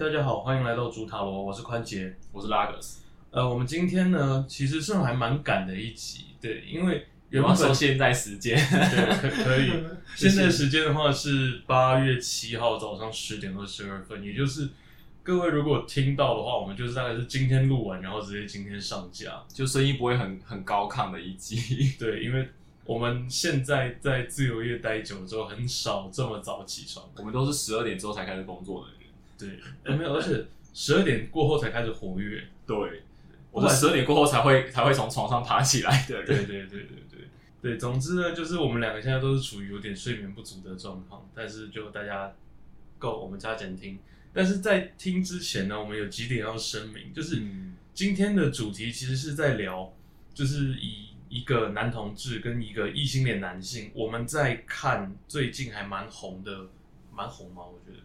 大家好，欢迎来到主塔罗，我是宽杰，我是拉格斯。呃，我们今天呢，其实是还蛮赶的一集，对，因为原本我说现在时间，对可可以，现在时间的话是八月七号早上十点二十二分，也就是各位如果听到的话，我们就是大概是今天录完，然后直接今天上架，就声音不会很很高亢的一集。对，因为我们现在在自由业待久了之后，很少这么早起床，我们都是十二点之后才开始工作的人。对，没有，而且十二点过后才开始活跃，对，我是十二点过后才会才会从床上爬起来的人。对对对对对对，总之呢，就是我们两个现在都是处于有点睡眠不足的状况，但是就大家够，我们加减听。但是在听之前呢，我们有几点要声明，就是嗯，今天的主题其实是在聊，就是以一个男同志跟一个异性恋男性，我们在看最近还蛮红的，蛮红吗？我觉得。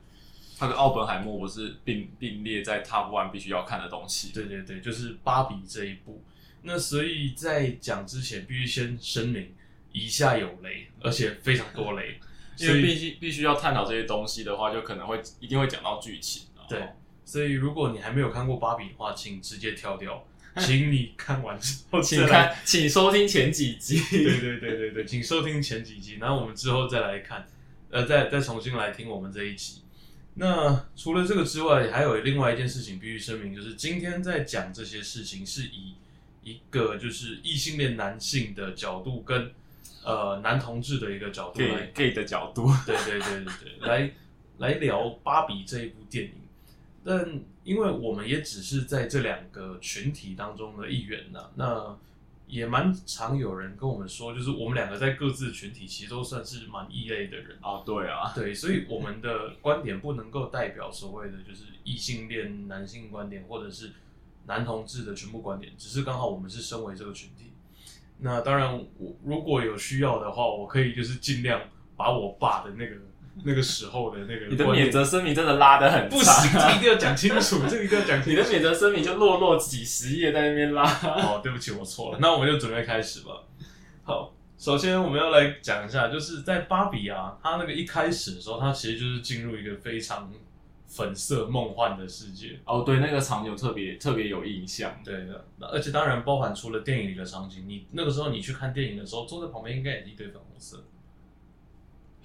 他跟奥本海默不是并并列在 Top One 必须要看的东西。对对对，就是芭比这一部。那所以在讲之前，必须先声明以下有雷，而且非常多雷。因为必须必须要探讨这些东西的话，就可能会一定会讲到剧情。对，所以如果你还没有看过芭比的话，请直接跳掉，请你看完之后请。看，请收听前几集。对对对对对，请收听前几集，然后我们之后再来看，呃，再再重新来听我们这一集。那除了这个之外，还有另外一件事情必须声明，就是今天在讲这些事情是以一个就是异性恋男性的角度跟呃男同志的一个角度来 gay 的角度，对对对对对，来来聊《芭比》这一部电影。但因为我们也只是在这两个群体当中的一员呐，那也蛮常有人跟我们说，就是我们两个在各自群体其实都算是蛮异类的人。啊，对啊，对，所以我们的观点不能够代表所谓的就是异性恋男性观点，或者是男同志的全部观点，只是刚好我们是身为这个群体。那当然，我如果有需要的话，我可以就是尽量把我爸的那个那个时候的那个你的免责声明真的拉得很不长行，这一定要讲清楚，这个一定要讲清楚。你的免责声明就落落几十页在那边拉。哦，对不起，我错了。那我们就准备开始吧。好，首先我们要来讲一下，就是在芭比啊，它那个一开始的时候，它其实就是进入一个非常粉色梦幻的世界。哦，对，那个场景特别特别有印象。对的，那而且当然包含除了电影里的场景，你那个时候你去看电影的时候，坐在旁边应该也是一堆粉红色。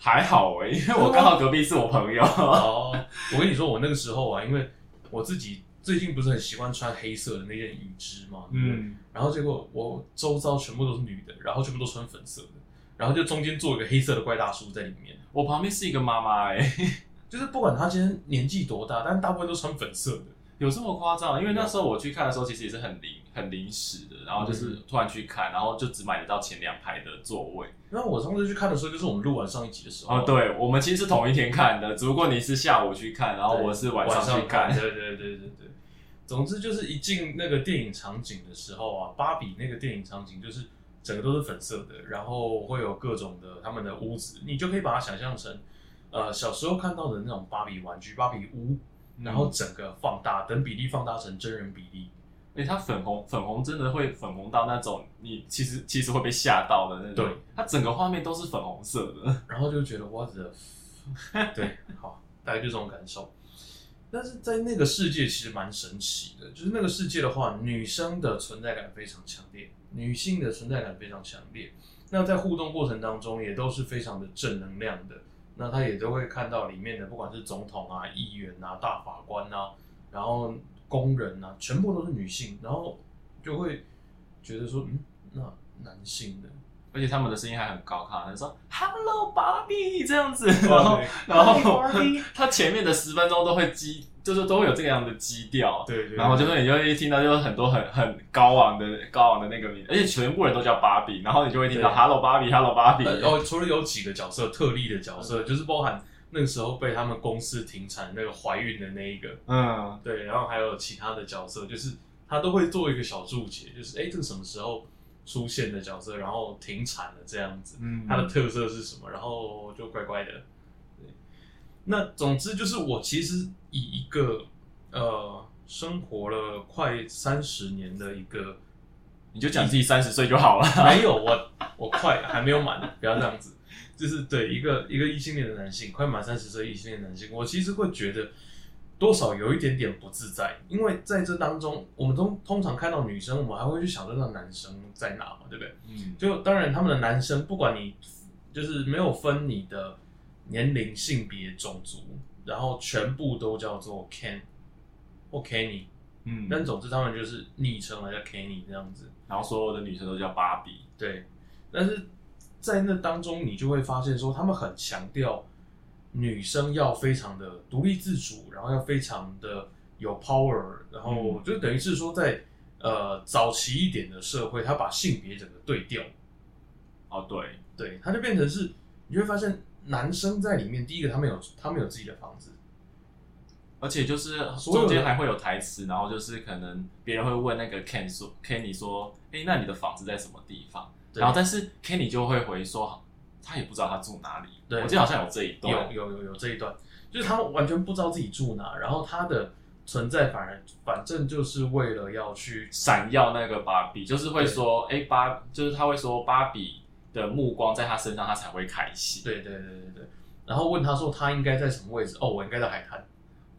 还好哎、因为我刚好隔壁是我朋友。哦，我跟你说，我那个时候啊，因为我自己最近不是很习惯穿黑色的那件雨织嘛，嗯，嗯，然后结果我周遭全部都是女的，然后全部都穿粉色的，然后就中间坐一个黑色的怪大叔在里面，我旁边是一个妈妈哎，就是不管她今天年纪多大，但大部分都穿粉色的。有这么夸张？因为那时候我去看的时候，其实也是很临很临时的，然后就是突然去看，然后就只买得到前两排的座位。那我上次去看的时候，就是我们录完上一集的时候，哦，对，我们其实是同一天看的，只不过你是下午去看，然后，我是晚晚上去看。对对对对对。总之就是一进那个电影场景的时候啊，芭比那个电影场景就是整个都是粉色的，然后会有各种的他们的屋子，你就可以把它想象成，呃，小时候看到的那种芭比玩具、芭比屋，然后整个放大，等比例放大成真人比例。哎、它粉红粉红真的会粉红到那种你其实其实会被吓到的那种。对，它整个画面都是粉红色的。然后就觉得哇的，对，好，大概就这种感受。但是在那个世界其实蛮神奇的，就是那个世界的话，女生的存在感非常强烈，女性的存在感非常强烈。那在互动过程当中，也都是非常的正能量的。那他也都会看到里面的，不管是总统啊、议员啊、大法官啊，然后工人啊，全部都是女性，然后就会觉得说，嗯，那男性的，而且他们的声音还很高亢，他说 “Hello, Barbie” 这样子，然后对。然后 他前面的十分钟都会基，就是都会有这个样的基调，对对然后就是你就会听到就是很多很很高昂的高昂的那个名，而且全部人都叫芭比，然后你就会听到对。“Hello, Barbie, Hello, Barbie”，呃哦，除了有几个角色特例的角色，就是包含那个时候被他们公司停产那个怀孕的那一个，嗯，对，然后还有其他的角色，就是他都会做一个小注解，就是哎，这个什么时候出现的角色，然后停产了这样子，嗯它的特色是什么，然后就乖乖的。对，那总之就是我其实以一个呃生活了快三十年的一个你就讲自己三十岁就好了。没有，我我快还没有满，不要这样子。就是对一个一个异性恋的男性，快满三十岁异性恋男性，我其实会觉得，多少有一点点不自在，因为在这当中，我们通通常看到女生，我们还会去想着那男生在哪嘛，对不对？嗯，就当然他们的男生，不管你就是没有分你的年龄、性别、种族，然后全部都叫做 Ken 或 Kenny，嗯，但总之他们就是昵称来叫 Kenny 这样子。然后所有的女生都叫芭比，对，但是在那当中，你就会发现说，他们很强调女生要非常的独立自主，然后要非常的有 power，然后嗯。就等于是说在，呃早期一点的社会，他把性别整个对调，哦对，对，他就变成是你会发现男生在里面，第一个他们有他们有自己的房子，而且就是中间还会有台词，然后就是可能别人会问那个 Ken 说，Kenny 说，哎，那你的房子在什么地方？对。然后但是 Kenny 就会回说，他也不知道他住哪里。对我记得好像有这一段，有有有有这一段，就是他完全不知道自己住哪，然后他的存在反而反正就是为了要去闪耀那个芭比，就是会说，哎，芭，就是他会说芭比的目光在他身上，他才会开心。对对对对对，然后问他说他应该在什么位置？哦，我应该在海滩。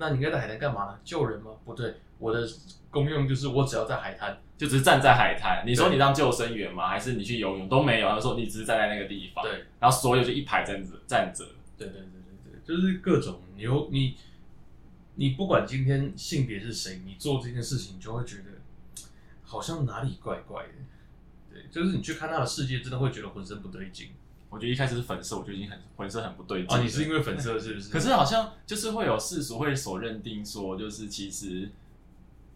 那你应该在海滩干嘛呢？救人吗？不对，我的功用就是我只要在海滩。就只是站在海滩，你说你当救生员吗？还是你去游泳都没有？他说你只是站在那个地方，对然后所有就一排站着站着，对对对对对，就是各种你有你你不管今天性别是谁，你做这件事情，你就会觉得好像哪里怪怪的。对，就是你去看他的世界，真的会觉得浑身不对劲。我觉得一开始是粉色，我就已经很浑身很不对劲啊，你是因为粉色是不是？可是好像就是会有世俗会所认定说，就是其实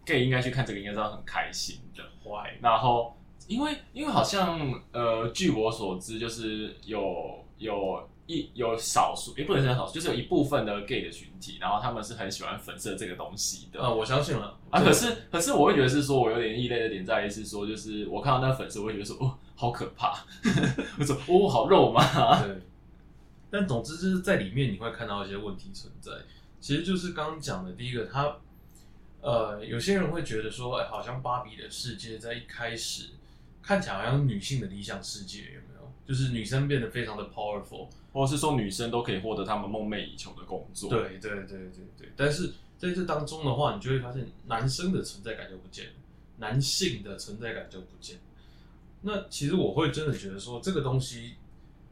gay 应该去看这个应该是要很开心的。坏，然后因为因为好像呃，据我所知，就是有有一有少数也不能说少数，就是有一部分的 gay 的群体，然后他们是很喜欢粉色这个东西的。啊，我相信了啊，可是可是我会觉得是说，我有点异类的点在于是说，就是我看到那个粉色，我会觉得说，哦，好可怕，我说，哦，好肉麻，对，但总之就是在里面你会看到一些问题存在，其实就是刚刚讲的第一个，他呃，有些人会觉得说，哎，好像芭比的世界在一开始看起来好像女性的理想世界，有没有？就是女生变得非常的 powerful，或者是说女生都可以获得她们梦寐以求的工作。，对对对对对，但是在这当中的话，你就会发现男生的存在感就不见了，男性的存在感就不见了。那其实我会真的觉得说，这个东西，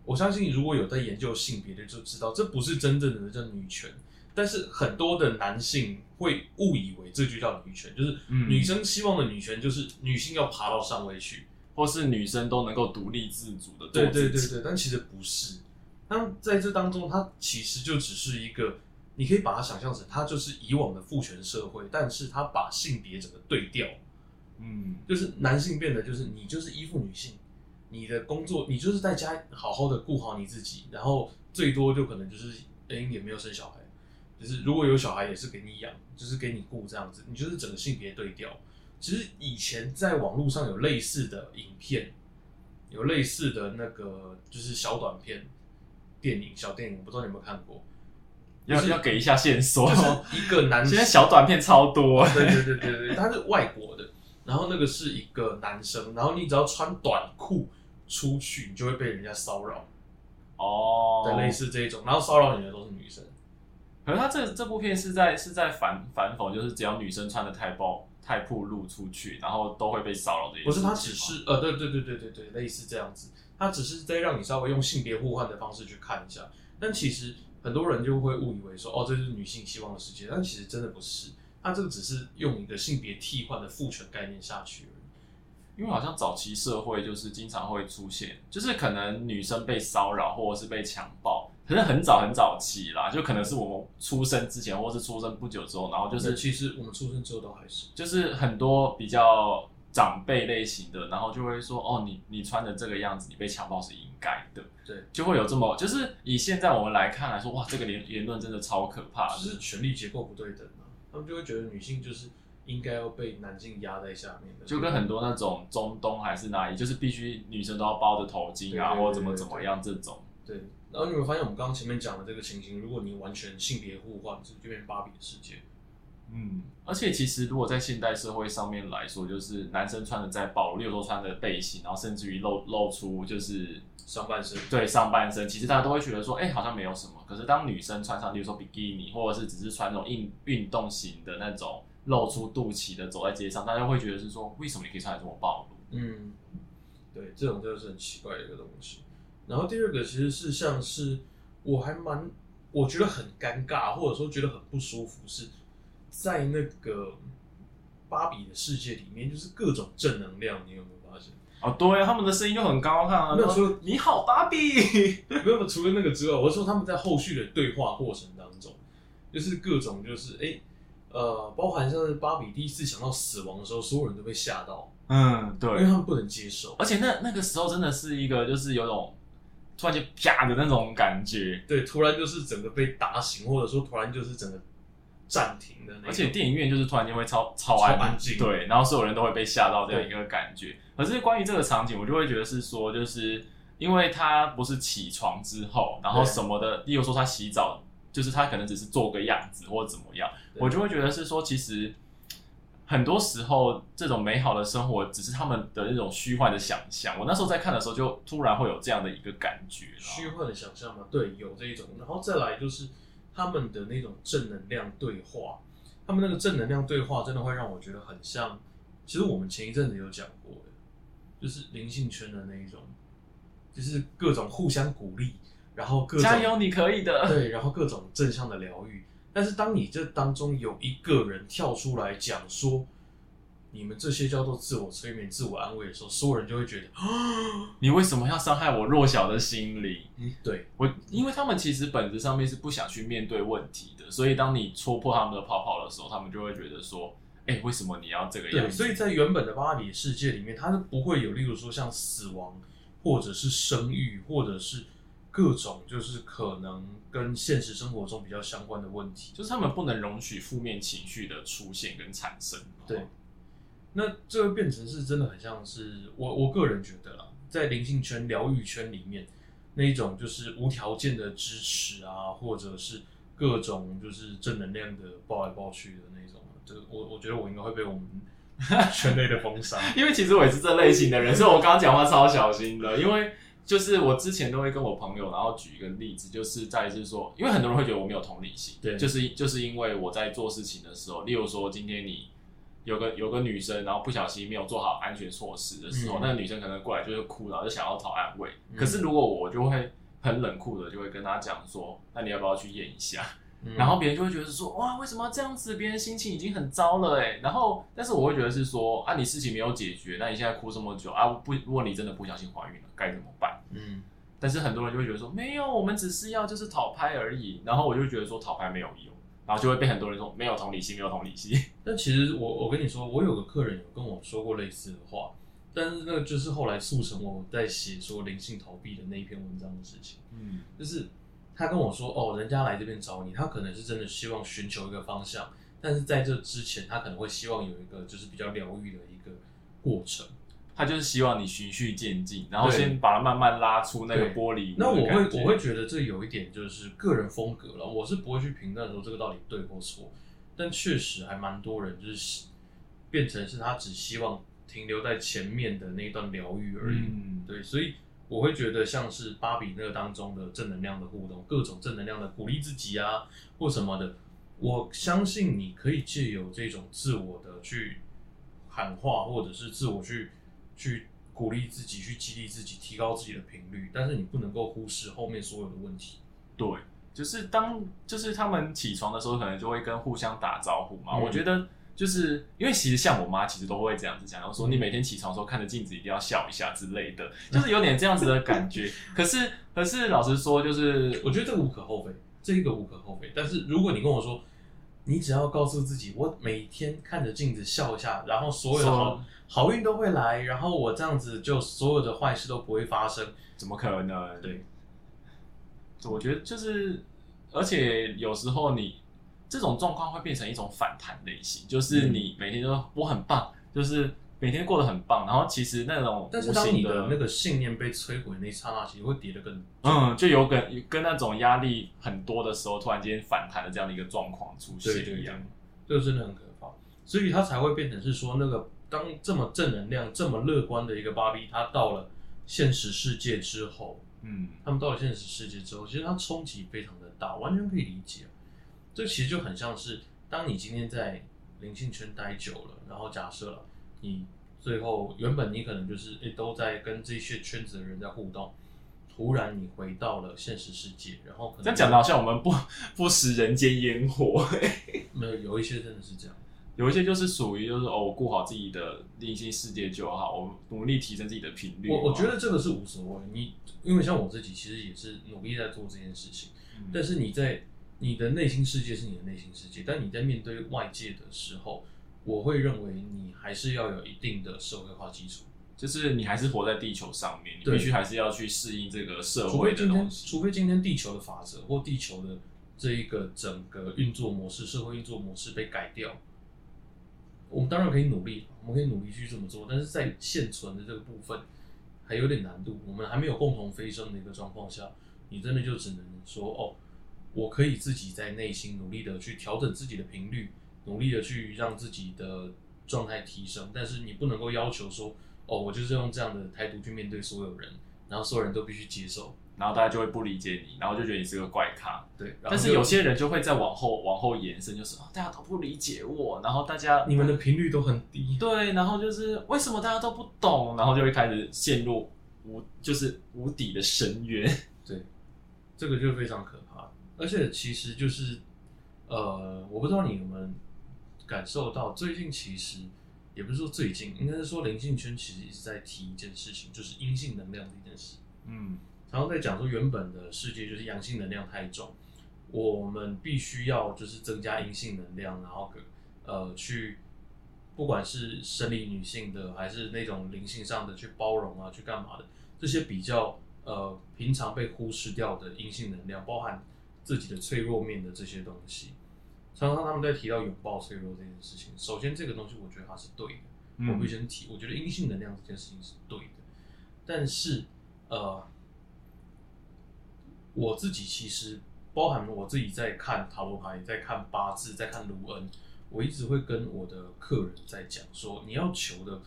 我相信如果有在研究性别的就知道，这不是真正的叫女权。但是很多的男性会误以为这就叫女权，就是嗯女生希望的女权就是女性要爬到上位去，或是女生都能够独立自主的做对对。对对，但其实不是。那在这当中，它其实就只是一个，你可以把它想象成它就是以往的父权社会，但是它把性别整个对调，嗯，就是男性变得就是你就是依附女性，你的工作你就是在家好好的顾好你自己，然后最多就可能就是哎、也没有生小孩，就是如果有小孩也是给你养，就是给你顾这样子，你就是整个性别对调。其实以前在网络上有类似的影片，有类似的那个就是小短片、电影、小电影，我不知道你有没有看过，要就是要给一下线索。就是一个男现在小短片超多，对对对对对，他是外国的，然后那个是一个男生，然后你只要穿短裤出去，你就会被人家骚扰，哦，对，类似这一种，然后骚扰你的都是女生，可是他这这部片是在是在反反讽，就是只要女生穿的太暴太暴露出去，然后都会被骚扰的不是。他只是呃，对对对对对对，类似这样子，他只是在让你稍微用性别互换的方式去看一下，但其实很多人就会误以为说，哦，这是女性希望的世界，但其实真的不是，他这个只是用一个性别替换的父权概念下去而已。因为好像早期社会就是经常会出现，就是可能女生被骚扰或者是被强暴，可是很早很早期啦，就可能是我们出生之前或是出生不久之后，然后就就是是其实我们出生之后都还是。就是很多比较长辈类型的，然后就会说哦，你你穿的这个样子，你被强暴是应该的，对，就会有这么就是以现在我们来看来说，哇，这个言言论真的超可怕的，就是权力结构不对等啊，他们就会觉得女性就是应该要被男性压在下面的，就跟很多那种中东还是哪里，就是必须女生都要包着头巾啊，或者怎么怎么样这种。对。然后你有没有发现我们刚刚前面讲的这个情形，如果你完全性别互换，就就变成芭比的世界，嗯，而且其实如果在现代社会上面来说，就是男生穿的再暴露，例如说穿的背心，然后甚至于露露出就是上半身，对上半身，其实大家都会觉得说，哎、好像没有什么。可是当女生穿上，例如说比基尼，或者是只是穿那种运运动型的那种露出肚脐的走在街上，大家会觉得是说，为什么你可以穿的这么暴露？嗯，对，这种就是很奇怪的一个东西。然后第二个其实是像是我还蛮我觉得很尴尬，或者说觉得很不舒服，是在那个芭比的世界里面，就是各种正能量，你有没有发现？哦，对啊，他们的声音就很高亢啊，没有说说你好，芭比。没有，除了那个之外，我是说他们在后续的对话过程当中，就是各种就是哎、呃，包含像是芭比第一次想到死亡的时候，所有人都被吓到，嗯，对因为他们不能接受。而且那那个时候真的是一个就是有种突然间啪的那种感觉，对，突然就是整个被打醒，或者说突然就是整个暂停的。而且电影院就是突然间会超超安静对，然后所有人都会被吓到这样一个感觉。可是关于这个场景，我就会觉得是说，就是因为他不是起床之后，然后什么的，例如说他洗澡，就是他可能只是做个样子或者怎么样，我就会觉得是说，其实。很多时候，这种美好的生活只是他们的那种虚幻的想象。我那时候在看的时候，就突然会有这样的一个感觉。虚幻的想象嘛，对，有这一种，然后再来就是他们的那种正能量对话，他们那个正能量对话真的会让我觉得很像，其实我们前一阵子有讲过的，就是灵性圈的那一种，就是各种互相鼓励，然后各种加油，你可以的。对，然后各种正向的疗愈。但是当你这当中有一个人跳出来讲说，你们这些叫做自我催眠、自我安慰的时候，所有人就会觉得，你为什么要伤害我弱小的心灵？对，我因为他们其实本质上面是不想去面对问题的，所以当你戳破他们的泡泡的时候，他们就会觉得说，哎、为什么你要这个样对，所以在原本的巴黎世界里面，它是不会有，例如说像死亡，或者是生育，或者是各种就是可能跟现实生活中比较相关的问题。就是他们不能容许负面情绪的出现跟产生。对，那这个变成是真的很像是我我个人觉得啦，在灵性圈、疗愈圈里面那一种就是无条件的支持啊，或者是各种就是正能量的抱来抱去的那种，这个我我觉得我应该会被我们 圈内的封杀。因为其实我也是这类型的人，所以我刚刚讲话超小心的，因为。就是我之前都会跟我朋友，然后举一个例子，就是在于是说，因为很多人会觉得我没有同理心，对就是就是因为我在做事情的时候，例如说今天你有个有个女生，然后不小心没有做好安全措施的时候，嗯那个女生可能过来就是哭，然后就想要讨安慰。嗯可是如果我就会很冷酷的就会跟她讲说，那你要不要去验一下？嗯然后别人就会觉得是说，哇，为什么要这样子？别人心情已经很糟了哎。然后，但是我会觉得是说，啊，你事情没有解决，那你现在哭这么久啊，不，如果你真的不小心怀孕了，该怎么办？嗯，但是很多人就会觉得说，没有，我们只是要就是讨拍而已。然后我就觉得说，讨拍没有用，然后就会被很多人说没有同理心，没有同理心。但其实我我跟你说，我有个客人有跟我说过类似的话，但是那个就是后来促成我在写说灵性逃避的那一篇文章的事情。嗯，就是他跟我说，哦，人家来这边找你，他可能是真的希望寻求一个方向，但是在这之前，他可能会希望有一个就是比较疗愈的一个过程。他就是希望你循序渐进，然后先把它慢慢拉出那个玻璃。那我会我会觉得这有一点就是个人风格了，我是不会去评论说这个到底对或错，但确实还蛮多人就是变成是他只希望停留在前面的那一段疗愈而已。嗯，对，所以我会觉得像是芭比那个当中的正能量的互动，各种正能量的鼓励自己啊，或什么的，我相信你可以借由这种自我的去喊话，或者是自我去去鼓励自己，去激励自己，提高自己的频率，但是你不能够忽视后面所有的问题。对，就是当就是他们起床的时候，可能就会跟互相打招呼嘛。嗯我觉得就是因为其实像我妈，其实都会这样子讲，然后说嗯你每天起床的时候看着镜子一定要笑一下之类的，就是有点这样子的感觉。可是可是老实说，就是我觉得这个无可厚非，这个无可厚非。但是如果你跟我说，你只要告诉自己，我每天看着镜子笑一下，然后所有的好说好运都会来，然后我这样子就所有的坏事都不会发生。怎么可能？对，我觉得就是，而且有时候你这种状况会变成一种反弹类型，就是嗯你每天都我很棒，就是每天过得很棒，然后其实那种但是无形当你的那个信念被摧毁那一刹那，其实会跌得更嗯，就有跟跟那种压力很多的时候，突然间反弹的这样的一个状况出对对对现一样。这个真的很可怕，所以它才会变成是说，那个当这么正能量、这么乐观的一个芭比，他到了现实世界之后，嗯，他们到了现实世界之后，其实他冲击非常的大，完全可以理解。这其实就很像是，当你今天在灵性圈待久了，然后假设了你最后原本你可能就是诶、都在跟这些圈子的人在互动，突然你回到了现实世界，然后可能这样讲的好像我们不不食人间烟火，没有有一些真的是这样。有一些就是属于就是哦，我顾好自己的内心世界就好，我努力提升自己的频率。我我觉得这个是无所谓，你因为像我自己其实也是努力在做这件事情，嗯，但是你在你的内心世界是你的内心世界，但你在面对外界的时候，我会认为你还是要有一定的社会化基础，就是你还是活在地球上面，你必须还是要去适应这个社会的非今天东西。除非今天地球的法则或地球的这一个整个运作模式、社会运作模式被改掉，我们当然可以努力，我们可以努力去这么做，但是在现存的这个部分还有点难度，我们还没有共同飞升的一个状况下，你真的就只能说哦，我可以自己在内心努力的去调整自己的频率，努力的去让自己的状态提升，但是你不能够要求说哦，我就是用这样的态度去面对所有人，然后所有人都必须接受。然后大家就会不理解你，然后就觉得你是个怪咖。对，但是有些人就会再往后往后延伸，就是、啊、大家都不理解我，然后大家你们的频率都很低，对，然后就是为什么大家都不懂，然后就会开始陷入无就是无底的深渊。对，这个就非常可怕。而且其实就是，呃，我不知道你有没有感受到，最近其实也不是说最近，应该是说灵性圈其实一直在提一件事情，就是阴性能量这件事。嗯，常常在讲说，原本的世界就是阳性能量太重，我们必须要就是增加阴性能量，然后呃去，不管是生理女性的，还是那种灵性上的去包容啊，去干嘛的，这些比较呃平常被忽视掉的阴性能量，包含自己的脆弱面的这些东西，常常他们在提到拥抱脆弱这件事情，首先这个东西我觉得它是对的。嗯我必须先提，我觉得阴性能量这件事情是对的，但是呃，我自己其实包含我自己在看塔罗牌，在看八字，在看卢恩，我一直会跟我的客人在讲说，你要求的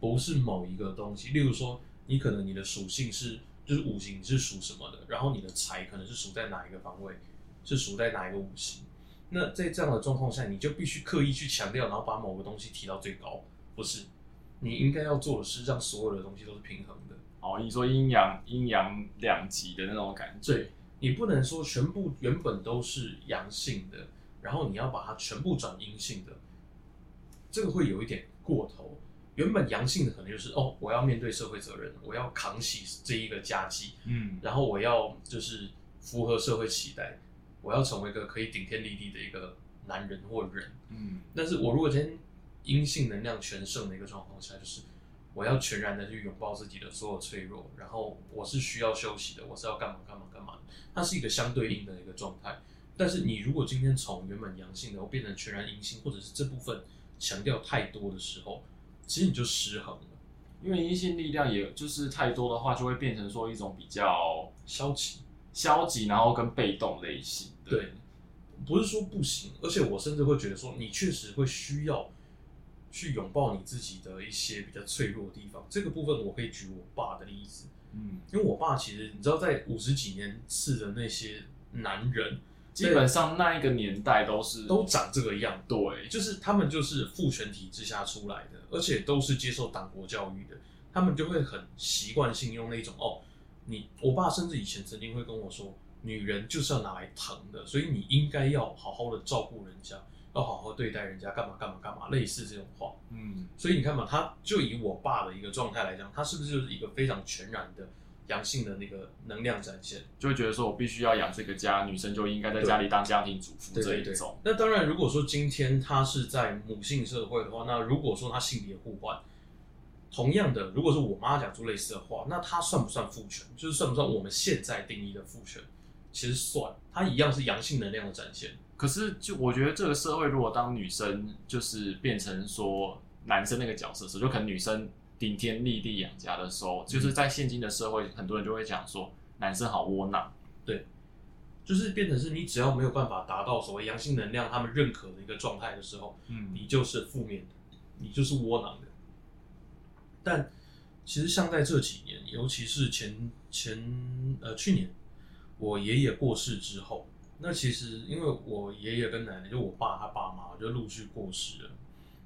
不是某一个东西，例如说，你可能你的属性是就是五行是属什么的，然后你的财可能是属在哪一个方位，是属在哪一个五行。那在这样的状况下，你就必须刻意去强调，然后把某个东西提到最高，不是？你应该要做的是让所有的东西都是平衡的。哦，你说阴阳阴阳两极的那种感觉，对，你不能说全部原本都是阳性的，然后你要把它全部转阴性的，这个会有一点过头。原本阳性的可能就是哦，我要面对社会责任，我要扛起这一个家计，嗯，然后我要就是符合社会期待，我要成为一个可以顶天立地的一个男人或人。嗯，但是我如果今天阴性能量全盛的一个状况下，就是我要全然的去拥抱自己的所有脆弱，然后我是需要休息的，我是要干嘛干嘛干嘛，它是一个相对应的一个状态。但是你如果今天从原本阳性的，我变成全然阴性，或者是这部分强调太多的时候，其实你就失衡了，因为阴性力量也就是太多的话，就会变成说一种比较消极。消极，然后跟被动类型的。对，不是说不行，而且我甚至会觉得说，你确实会需要去拥抱你自己的一些比较脆弱的地方。这个部分我可以举我爸的例子，嗯，因为我爸其实你知道，在五十几年次的那些男人，基本上那一个年代都是都长这个样，对，就是他们就是父权体制下出来的，而且都是接受党国教育的，他们就会很习惯性用那种哦，你我爸甚至以前曾经会跟我说，女人就是要拿来疼的，所以你应该要好好的照顾人家，要好好对待人家，干嘛干嘛干嘛，类似这种话。嗯，所以你看嘛，他就以我爸的一个状态来讲，他是不是就是一个非常全然的阳性的那个能量展现？就会觉得说我必须要养这个家，女生就应该在家里当家庭主妇这一种。。那当然，如果说今天他是在母性社会的话，那如果说他性别互换，同样的，如果是我妈讲出类似的话，那他算不算父权？就是算不算我们现在定义的父权？其实算，它一样是阳性能量的展现。可是就我觉得这个社会，如果当女生就是变成说男生那个角色时候，就可能女生顶天立地养家的时候，就是在现今的社会，很多人就会讲说男生好窝囊。对就是变成是你只要没有办法达到所谓阳性能量他们认可的一个状态的时候，嗯你就是负面的，你就是窝囊的。但其实像在这几年，尤其是前前呃去年，我爷爷过世之后，那其实因为我爷爷跟奶奶，就我爸他爸妈就陆续过世了。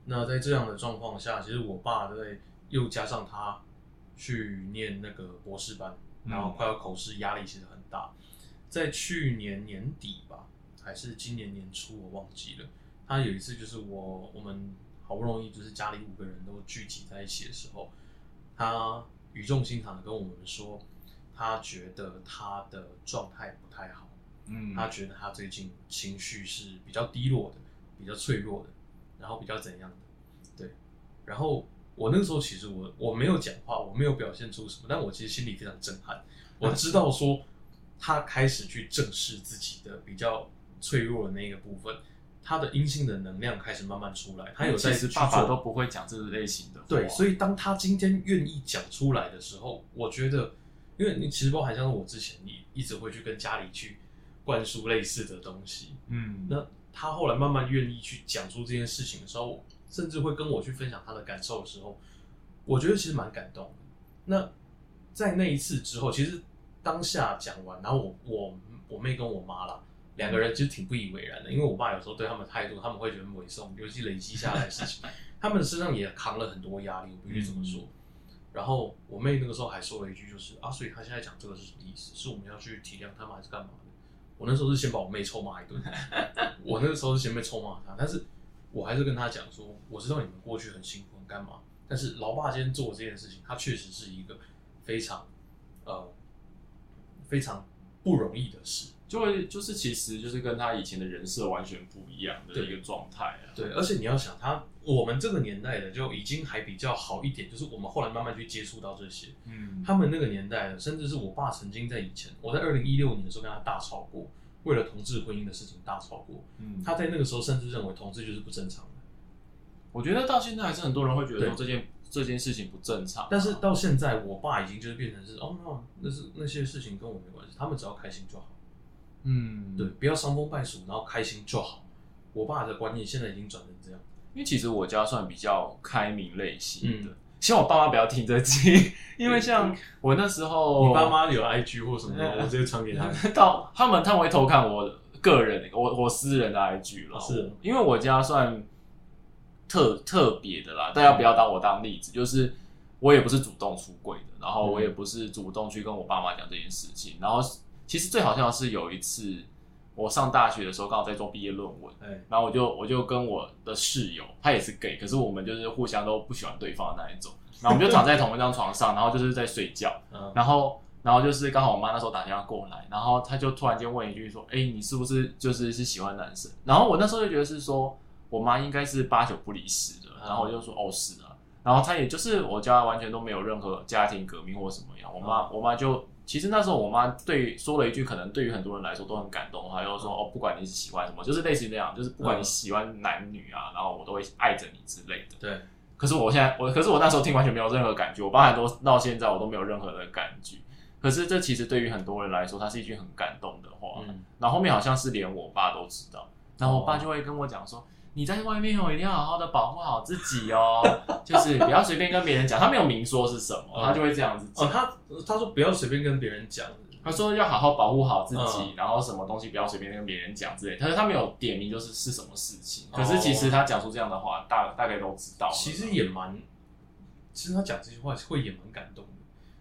那在这样的状况下，其实我爸在又加上他去念那个博士班，然后快要口试，压力其实很大。在去年年底吧，还是今年年初，我忘记了。他有一次就是我我们好不容易就是家里五个人都聚集在一起的时候，他语重心长的跟我们说，他觉得他的状态不太好，嗯他觉得他最近情绪是比较低落的，比较脆弱的，然后比较怎样的，对。然后我那个时候其实我我没有讲话，我没有表现出什么，但我其实心里非常震撼。我知道说他开始去正视自己的比较脆弱的那个部分，他的阴性的能量开始慢慢出来，他有在去做爸爸都不会讲这类型的话，对，所以以当他今天愿意讲出来的时候，我觉得，因为你其实包含像是我之前，你一直会去跟家里去灌输类似的东西，嗯那他后来慢慢愿意去讲出这件事情的时候，甚至会跟我去分享他的感受的时候，我觉得其实蛮感动的。那在那一次之后，其实当下讲完，然后我我我妹跟我妈啦，两个人其实挺不以为然的，因为我爸有时候对他们态度，他们会觉得很委送，尤其累积下来的事情，他们身上也扛了很多压力，我必须这么说。然后我妹那个时候还说了一句，就是啊，所以她现在讲这个是什么意思？是我们要去体谅他们，还是干嘛的？我那时候是先把我妹臭骂一顿，我那个时候是先被臭骂她，但是我还是跟她讲说，我知道你们过去很辛苦，很干嘛，但是老爸今天做这件事情，他确实是一个非常呃非常不容易的事。就会就是其实就是跟他以前的人设完全不一样的一个状态啊。对，而且你要想他，我们这个年代的就已经还比较好一点，就是我们后来慢慢去接触到这些。嗯，他们那个年代的，甚至是我爸曾经在以前，我在二零一六年的时候跟他大吵过，为了同志婚姻的事情大吵过。嗯，他在那个时候甚至认为同志就是不正常的，我觉得到现在还是很多人会觉得说这件这件事情不正常啊，但是到现在，我爸已经就是变成是哦，那那是那些事情跟我没关系，他们只要开心就好，嗯，对，，不要伤风败俗，然后开心就好。我爸的观念现在已经转成这样，因为其实我家算比较开明类型的嗯，希望我爸妈不要听这集，因为像我那时候，你爸妈有 IG 或什么的，我直接传给他们。到他们他们会偷看我个人我我私人的 IG 了，是因为我家算特特别的啦，大家不要当我当例子，就是我也不是主动出柜的，然后我也不是主动去跟我爸妈讲这件事情，然后其实最好笑的是有一次我上大学的时候刚好在做毕业论文，哎，然后我就我就跟我的室友，他也是 gay，可是我们就是互相都不喜欢对方的那一种，然后我们就躺在同一张床上，然后就是在睡觉，嗯，然后然后就是刚好我妈那时候打电话过来，然后她就突然间问一句说：“哎、你是不是就是是喜欢男生？”然后我那时候就觉得是说我妈应该是八九不离十的，然后我就说：“哦，是啊。”然后她也就是我家完全都没有任何家庭革命或什么样，我妈、我妈就其实那时候我妈对说了一句可能对于很多人来说都很感动，她就说：“哦，不管你是喜欢什么，就是类似于那样，就是不管你喜欢男女啊，然后我都会爱着你之类的。”对，可是我现在我，可是我那时候听完全没有任何感觉，我包含都到现在我都没有任何的感觉。可是这其实对于很多人来说，它是一句很感动的话。嗯，然后后面好像是连我爸都知道，然后我爸就会跟我讲说：“你在外面哦，一定要好好的保护好自己哦，就是不要随便跟别人讲。”他没有明说是什么，哦他就会这样子讲。哦，他他说不要随便跟别人讲，他说要好好保护好自己，嗯然后什么东西不要随便跟别人讲之类的。但是他没有点名就是是什么事情。哦可是其实他讲出这样的话，大大概都知道了。其实也蛮，其实他讲这句话会也蛮感动的，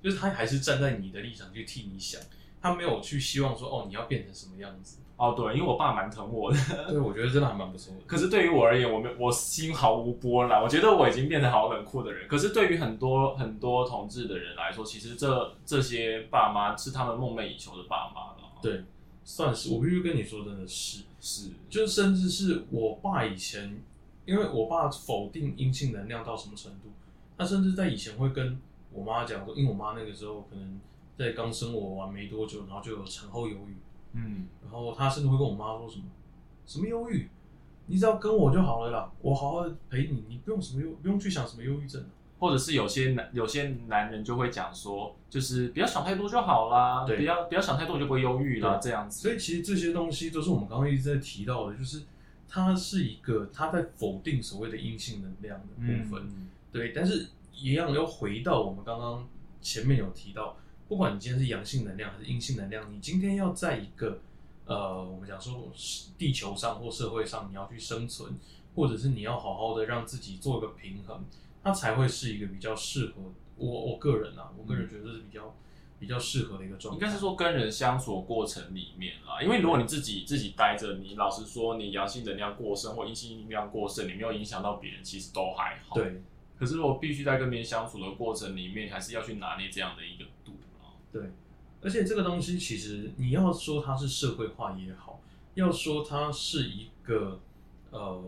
就是他还是站在你的立场去替你想，他没有去希望说哦你要变成什么样子，哦，对，因为我爸蛮疼我的。对我觉得真的还蛮不错的。可是对于我而言，我没我心毫无波澜，我觉得我已经变得好冷酷的人。可是对于很多很多同志的人来说，其实这这些爸妈是他们梦寐以求的爸妈了。对，算是我必须跟你说，真的是，是，就是甚至是我爸以前，因为我爸否定阴性能量到什么程度，他甚至在以前会跟我妈讲说，因为我妈那个时候可能在刚生我完没多久，然后就有产后忧郁，嗯，然后他甚至会跟我妈说什么什么忧郁，你只要跟我就好了啦，我好好的陪你，你不用什么忧，不用去想什么忧郁症、啊。或者是有些男有些男人就会讲说，就是不要想太多就好啦，不要不要想太多你就不会忧郁啦，对这样子。所以其实这些东西都是我们刚刚一直在提到的，就是它是一个它在否定所谓的阴性能量的部分。嗯对，但是一样要回到我们刚刚前面有提到，不管你今天是阳性能量还是阴性能量，你今天要在一个呃，我们讲说地球上或社会上，你要去生存，或者是你要好好的让自己做一个平衡，它才会是一个比较适合我我个人啊，我个人觉得是比较比较适合的一个状态。应该是说跟人相处的过程里面啦，因为如果你自己自己待着，你老实说，你阳性能量过剩或阴性能量过剩，你没有影响到别人，其实都还好。。对可是如果必须在跟别人相处的过程里面，还是要去拿捏这样的一个。对，而且这个东西其实你要说它是社会化也好，要说它是一个呃，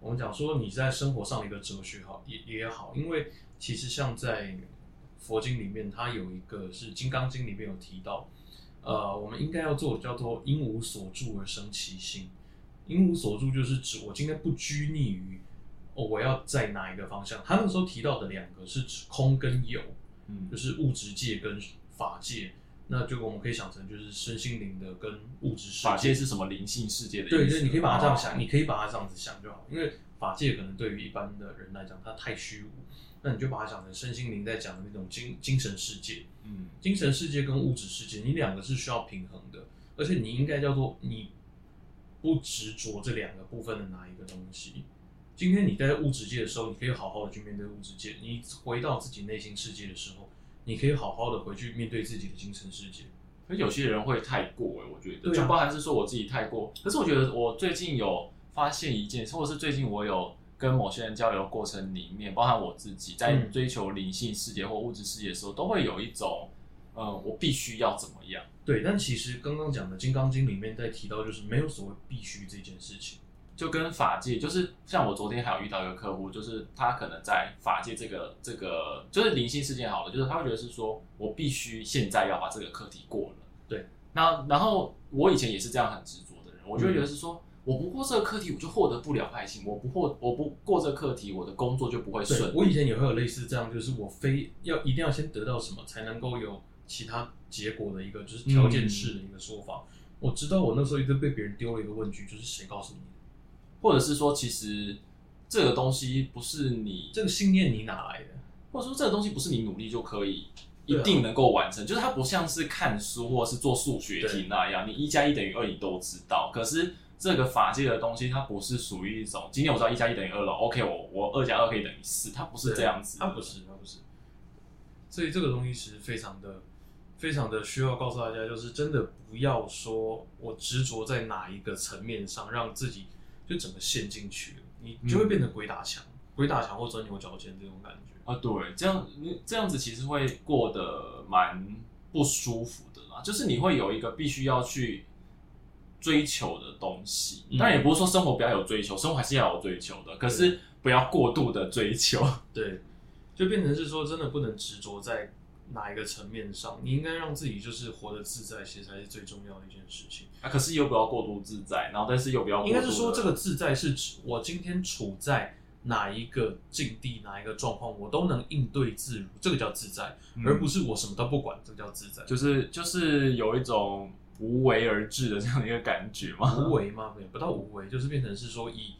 我们讲说你在生活上的一个哲学好也也好，因为其实像在佛经里面，它有一个是《金刚经》里面有提到，呃，我们应该要做叫做因无所住而生其心。因无所住就是指我今天不拘泥于哦，我要在哪一个方向。他那时候提到的两个是指空跟有，嗯就是物质界跟法界，那就我们可以想成就是身心灵的跟物质世界法界是什么灵性世界的？对对，你可以把它这样想，哦你可以把它这样子想就好，因为法界可能对于一般的人来讲，它太虚无，那你就把它想成身心灵在讲的那种精精神世界，嗯精神世界跟物质世界，你两个是需要平衡的，而且你应该叫做你不执着这两个部分的哪一个东西。今天你在物质界的时候，你可以好好的去面对物质界；你回到自己内心世界的时候，你可以好好的回去面对自己的精神世界。可有些人会太过哎、我觉得，啊就包含是说我自己太过。可是我觉得我最近有发现一件，或者是最近我有跟某些人交流过程里面，包含我自己在嗯追求灵性世界或物质世界的时候，都会有一种，嗯、我必须要怎么样。对，但其实刚刚讲的《金刚经》里面在提到，就是没有所谓必须这件事情。就跟法界，就是像我昨天还有遇到一个客户，就是他可能在法界这个这个就是灵性事件好了，就是他会觉得是说我必须现在要把这个课题过了。对，那然后我以前也是这样很执着的人，我就觉得是说、我不过这个课题，我就获得不了爱情；我不获我不过这个课题，我的工作就不会顺。我以前也会有类似这样，就是我非要一定要先得到什么，才能够有其他结果的一个就是条件式的一个说法。我知道我那时候一直被别人丢了一个问句，就是谁告诉你的？或者是说，其实这个东西不是你这个信念你哪来的？或者说这个东西不是你努力就可以一定能够完成，就是它不像是看书或者是做数学题那样，你一加一等于二你都知道。可是这个法界的东西，它不是属于一种今天我知道一加一等于二了，OK，我我二加二可以等于四，它不是这样子。它不是，它不是。所以这个东西其实非常的、非常的需要告诉大家，就是真的不要说我执着在哪一个层面上，让自己就整个陷进去了，你就会变成鬼打墙、鬼打墙或钻牛角尖这种感觉。啊，对，这样你这样子其实会过得蛮不舒服的啦，就是你会有一个必须要去追求的东西，嗯当然也不是说生活不要有追求，生活还是要有追求的，可是不要过度的追求。对，就变成是说，真的不能执着在哪一个层面上，你应该让自己就是活得自在，其实才是最重要的一件事情。啊，可是又不要过度自在，然后但是又不要过应该是说这个自在是指我今天处在哪一个境地、哪一个状况，我都能应对自如，这个叫自在，嗯而不是我什么都不管，这个叫自在。就是就是有一种无为而治的这样的一个感觉嘛。无为吗？也不到无为，就是变成是说以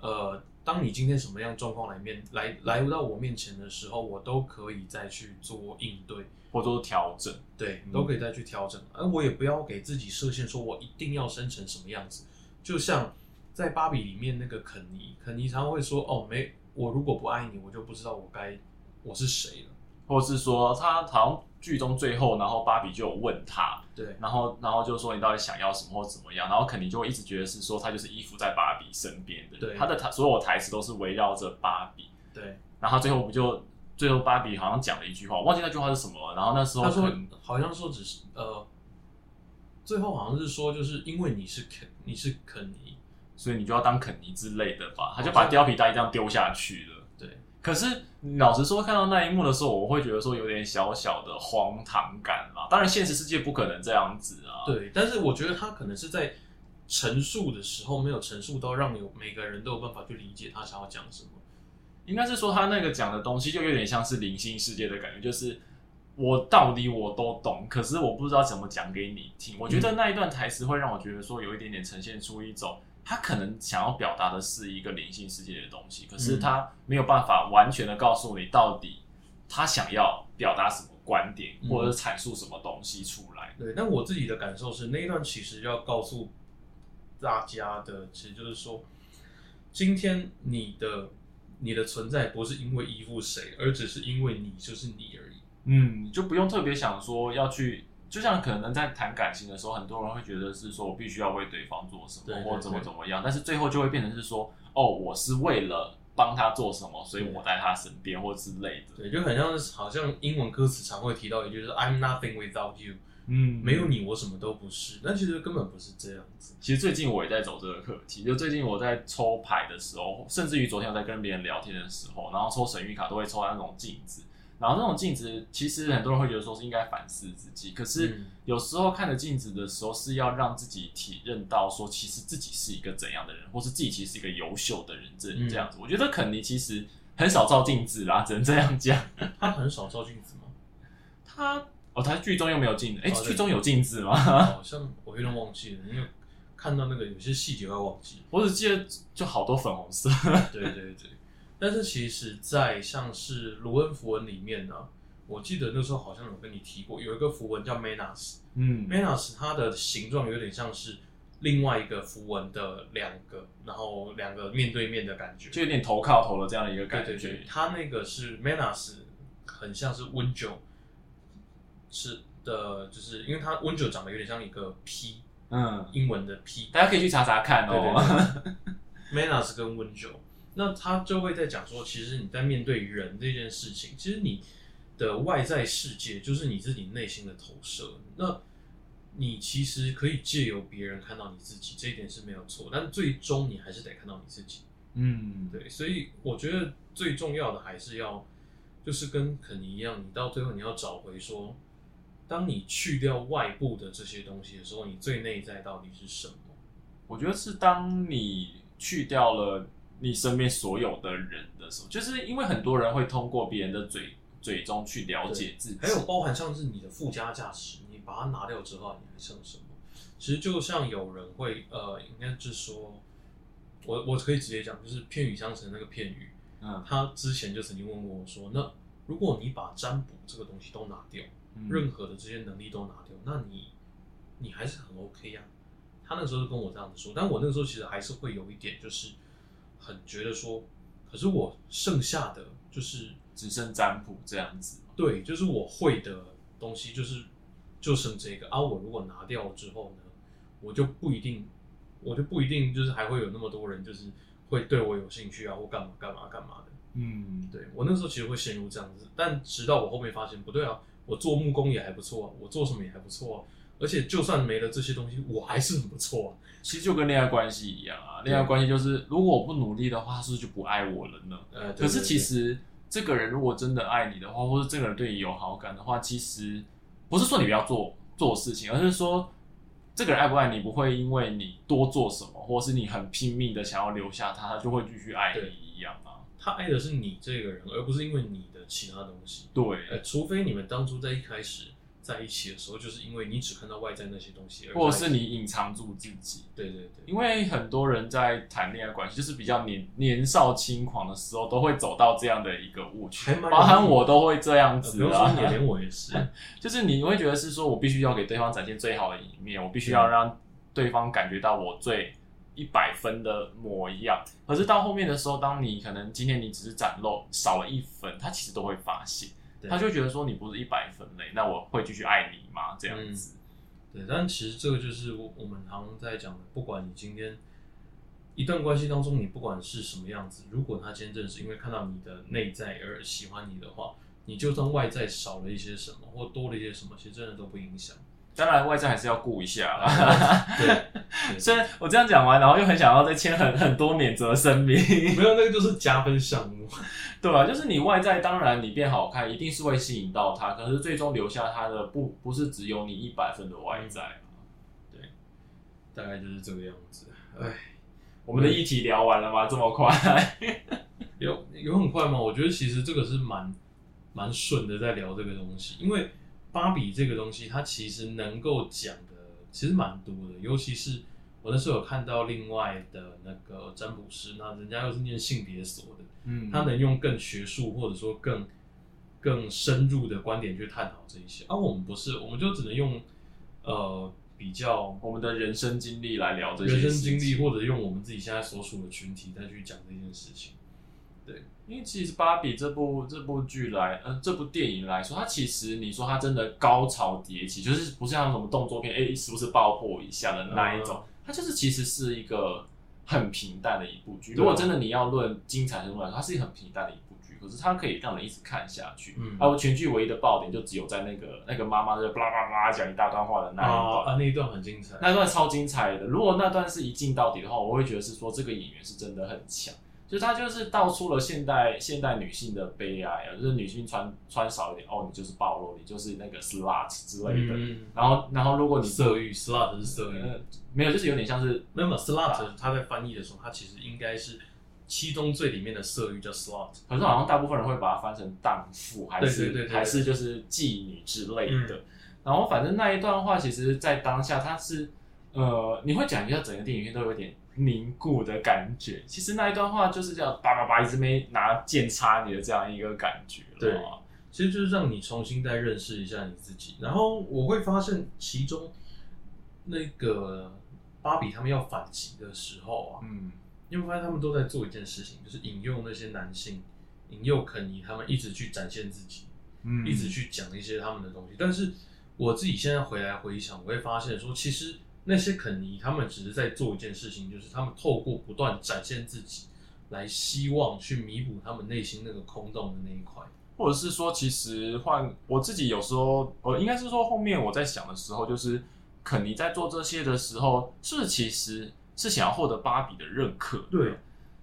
呃，当你今天什么样状况来面来来到我面前的时候，我都可以再去做应对。或者说调整，对，嗯都可以再去调整。而我也不要给自己设限，说我一定要生成什么样子。就像在芭比里面那个肯尼，肯尼常常会说：“哦，没，我如果不爱你，我就不知道我该我是谁了。或者是说他好像剧中最后，然后芭比就有问他，”对，然后然后就说你到底想要什么或怎么样，然后肯定就会一直觉得是说他就是依附在芭比身边的，对他的台所有台词都是围绕着芭比，对，然后他最后不就最后芭比好像讲了一句话，我忘记那句话是什么了，然后那时候他说好像说只是呃，最后好像是说，就是因为你是肯，你是肯尼，所以你就要当肯尼之类的吧，他就把貂皮大衣这样丢下去了。对，可是老实说，看到那一幕的时候，我会觉得说有点小小的荒唐感啦。当然，现实世界不可能这样子啊。对，但是我觉得他可能是在陈述的时候没有陈述到让有每个人都有办法去理解他想要讲什么。应该是说他那个讲的东西就有点像是灵性世界的感觉，就是我道理我都懂，可是我不知道怎么讲给你听。我觉得那一段台词会让我觉得说有一点点呈现出一种他可能想要表达的是一个灵性世界的东西，可是他没有办法完全的告诉你到底他想要表达什么观点，嗯或者是阐述什么东西出来。对，但我自己的感受是，那一段其实要告诉大家的，其实就是说，今天你的你的存在不是因为依附谁，而只是因为你就是你而已。嗯，就不用特别想说要去，就像可能在谈感情的时候，很多人会觉得是说我必须要为对方做什么，对对或怎么怎么样，但是最后就会变成是说，哦，我是为了帮他做什么，所以我在他身边或之类的。对，就很像是好像英文歌词常会提到一句，就是 "I'm nothing without you"，嗯没有你我什么都不是。但其实根本不是这样子。其实最近我也在走这个课题，就最近我在抽牌的时候，甚至于昨天我在跟别人聊天的时候，然后抽神谕卡都会抽到那种镜子，然后那种镜子其实很多人会觉得说是应该反思自己，可是嗯有时候看着镜子的时候是要让自己体认到说，其实自己是一个怎样的人，或是自己其实是一个优秀的人，这嗯这样子。我觉得肯尼其实很少照镜子啦，只能这样讲。他很少照镜子吗？他哦，他剧中又没有镜子，哎、哦剧中有镜子吗？好 像我有点忘记了，因为看到那个有些细节会忘记。我只记得就好多粉红色。对对对，但是其实，在像是卢恩符文里面呢、我记得那时候好像有跟你提过，有一个符文叫 Manas，Manas 嗯它的形状有点像是另外一个符文的两个，然后两个面对面的感觉。就有点头靠头的这样的一个感觉。对对，它那个是 Manas，很像是温酒，是的，就是因为它温酒长得有点像一个 P，嗯，英文的 P，大家可以去查查看对对哦。对 Manas 跟温酒，那他就会在讲说，其实你在面对人这件事情，其实你的外在世界就是你自己内心的投射。那你其实可以借由别人看到你自己，这一点是没有错，但最终你还是得看到你自己。嗯，对，所以我觉得最重要的还是要，就是跟肯尼一样，你到最后你要找回说，当你去掉外部的这些东西的时候，你最内在到底是什么？我觉得是当你去掉了你身边所有的人的时候，就是因为很多人会通过别人的嘴嘴中去了解自己，还有包含像是你的附加价值，你把它拿掉之后，你还剩什么？其实就像有人会呃，应该是说，我我可以直接讲，就是片语相成那个片语，嗯，他之前就曾经问过我说，那如果你把占卜这个东西都拿掉，嗯任何的这些能力都拿掉，那你你还是很 OK 呀、他那时候就跟我这样子说，但我那个时候其实还是会有一点，就是很觉得说，可是我剩下的就是只剩占卜这样子。对，就是我会的东西，就是就剩这个啊。我如果拿掉之后呢，我就不一定，我就不一定就是还会有那么多人就是会对我有兴趣啊，或干嘛干嘛干嘛的。嗯，对我那时候其实会陷入这样子，但直到我后面发现不对啊，我做木工也还不错啊，我做什么也还不错啊，而且就算没了这些东西，我还是很不错啊。其实就跟恋爱关系一样啊，恋爱关系就是如果我不努力的话，他是不是就不爱我了呢？呃，对可是其实这个人如果真的爱你的话，或者这个人对你有好感的话，其实不是说你不要做做事情，而是说这个人爱不爱你，不会因为你多做什么，或是你很拼命的想要留下他，他就会继续爱你一样啊。他爱的是你这个人，而不是因为你的其他东西。对，呃，除非你们当初在一开始在一起的时候，就是因为你只看到外在那些东西，而或者是你隐藏住自己。对对对，因为很多人在谈恋爱关系，就是比较年年少轻狂的时候，都会走到这样的一个误区包含我都会这样子啊。连我也是。就是你会觉得是说我必须要给对方展现最好的一面，我必须要让对方感觉到我最一百分的模样。可是到后面的时候，当你可能今天你只是展露少了一分，他其实都会发现，对他就觉得说你不是一百分嘞，那我会继续爱你吗？这样子。对，但其实这个就是我我们常常在讲的，不管你今天一段关系当中，你不管是什么样子，如果他今天真的是因为看到你的内在而喜欢你的话，你就算外在少了一些什么或多了一些什么，其实真的都不影响。当然，外在还是要顾一下啦。对，对 虽然我这样讲完，然后又很想要再签很很多免责声明，没有那个就是加分项目。对吧、就是你外在，当然你变好看，一定是会吸引到他，可是最终留下他的不不是只有你一百分的外在对。大概就是这个样子。哎，我们的议题聊完了吗？这么快？有有很快吗？我觉得其实这个是蛮蛮顺的，在聊这个东西，因为芭比这个东西，它其实能够讲的其实蛮多的，尤其是我那时候有看到另外的那个占卜师，那人家又是念性别所的，嗯。他能用更学术或者说更更深入的观点去探讨这一些，而、我们不是，我们就只能用呃比较我们的人生经历来聊这些人生经历，或者用我们自己现在所属的群体再去讲这件事情。因为其实芭比这部这部剧来，呃，这部电影来说，它其实你说它真的高潮迭起，就是不像什么动作片，哎、是不是爆破一下的那一种，它就是其实是一个很平淡的一部剧。如果真的你要论精彩程度来说，它是一个很平淡的一部剧，可是它可以让人一直看下去。嗯而我全剧唯一的爆点就只有在那个那个妈妈在巴拉巴拉巴拉讲一大段话的那一段。啊啊，那一段很精彩。那段超精彩的。如果那段是一镜到底的话，我会觉得是说这个演员是真的很强，就是他就是道出了现代现代女性的悲哀啊，就是女性穿穿少一点，哦，你就是暴露，你就是那个 slut 之类的。嗯，然后然后如果你色欲 slut 是色欲，呃没有，就是有点像是那么 slut 它在翻译的时候，它其实应该是七宗罪里面的色欲叫 slut。可是好像大部分人会把它翻成荡妇，还是对对对对对还是就是妓女之类的。嗯然后反正那一段话，其实在当下它是呃，你会讲一下整个电影院都有点凝固的感觉。其实那一段话就是这样叭叭叭一直没拿剑插你的这样一个感觉了。对其实就是让你重新再认识一下你自己。然后我会发现其中那个芭比他们要反击的时候啊，嗯你会发现他们都在做一件事情，就是引诱那些男性，引诱肯尼他们一直去展现自己。嗯一直去讲一些他们的东西。但是我自己现在回来回想，我会发现说，其实那些肯尼他们只是在做一件事情，就是他们透过不断展现自己，来希望去弥补他们内心那个空洞的那一块。或者是说，其实换我自己有时候，呃，应该是说后面我在想的时候，就是肯尼在做这些的时候，是其实是想要获得芭比的认可？对，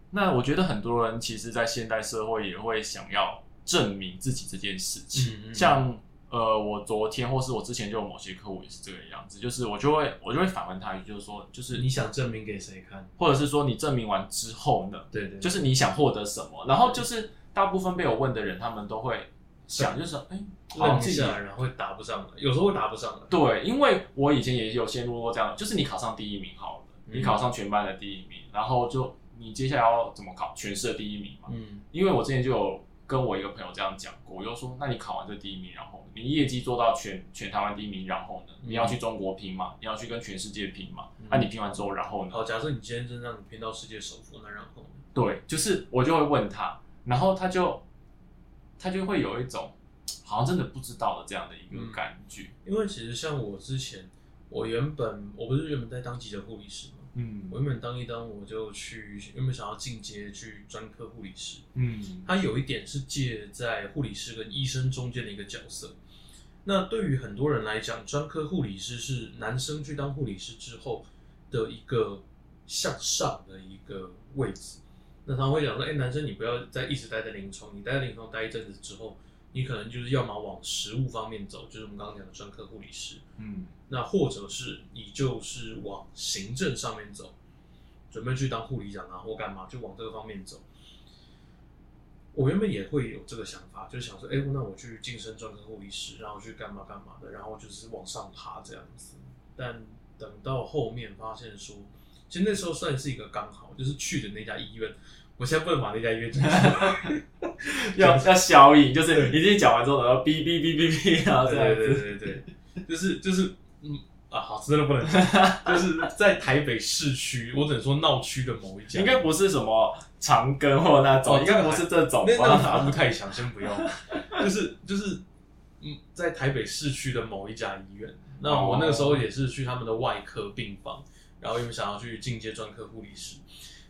那我觉得很多人其实，在现代社会也会想要证明自己这件事情。嗯嗯像呃，我昨天或是我之前就有某些客户也是这个样子，就是我就会我就会反问他一句，就是说，就是你想证明给谁看？或者是说你证明完之后呢，对对，就是你想获得什么？然后就是大部分被我问的人，他们都会想，就是哎，好像自己愣一下，然后会答不上来，有时候会答不上来。对，因为我以前也有陷入过这样，就是你考上第一名好了，嗯你考上全班的第一名，然后就你接下来要怎么考全市的第一名嘛？嗯因为我之前就有跟我一个朋友这样讲过，我就说，那你考完这第一名，然后你业绩做到全全台湾第一名，然后呢，嗯你要去中国拼嘛，你要去跟全世界拼嘛，嗯。那、你拼完之后，然后呢？好，假设你今天真让你拼到世界首富，那然后呢？对，就是我就会问他，然后他就他就会有一种好像真的不知道的这样的一个嗯。感觉。因为其实像我之前，我原本我不是原本在当急诊护理师嘛，嗯我原本当一当，我就去原本想要进阶去专科护理师。嗯他有一点是介在护理师跟医生中间的一个角色。那对于很多人来讲，专科护理师是男生去当护理师之后的一个向上的一个位置。那他会讲说，哎、男生你不要再一直待在临床，你待在临床待一阵子之后，你可能就是要么往实务方面走，就是我们刚刚讲的专科护理师，嗯那或者是你就是往行政上面走，准备去当护理长啊或干嘛，就往这个方面走。我原本也会有这个想法，就是想说，哎、那我去晋升专科护理师，然后去干嘛干嘛的，然后就是往上爬这样子。但等到后面发现说，其实那时候算是一个刚好，就是去的那家医院，我现在不能把那家医院讲出来，要要消音，就是你自己讲完之后，然后哔哔哔哔哔，然后这样对对。对对对，就是就是嗯啊，好，真的不能讲，就是在台北市区，我只能说闹区的某一家，应该不是什么长庚或那种，哦应该不是。这种那那个法吧？务太强，先不要，就是就是嗯，在台北市区的某一家医院，那我那个时候也是去他们的外科病房，然后因为想要去进阶专科护理师。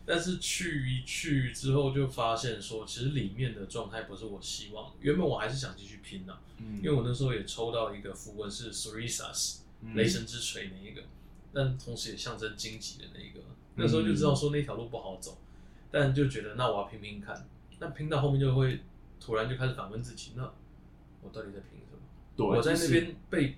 但是去一去之后，就发现说，其实里面的状态不是我希望的。原本我还是想继续拼的、嗯因为我那时候也抽到一个符文是 Surisas，嗯雷神之锤那一个，但同时也象征荆棘的那一个。那时候就知道说那条路不好走，但就觉得那我要拼拼看。那拼到后面就会突然就开始反问自己，那我到底在拼什么？对，我在那就是边被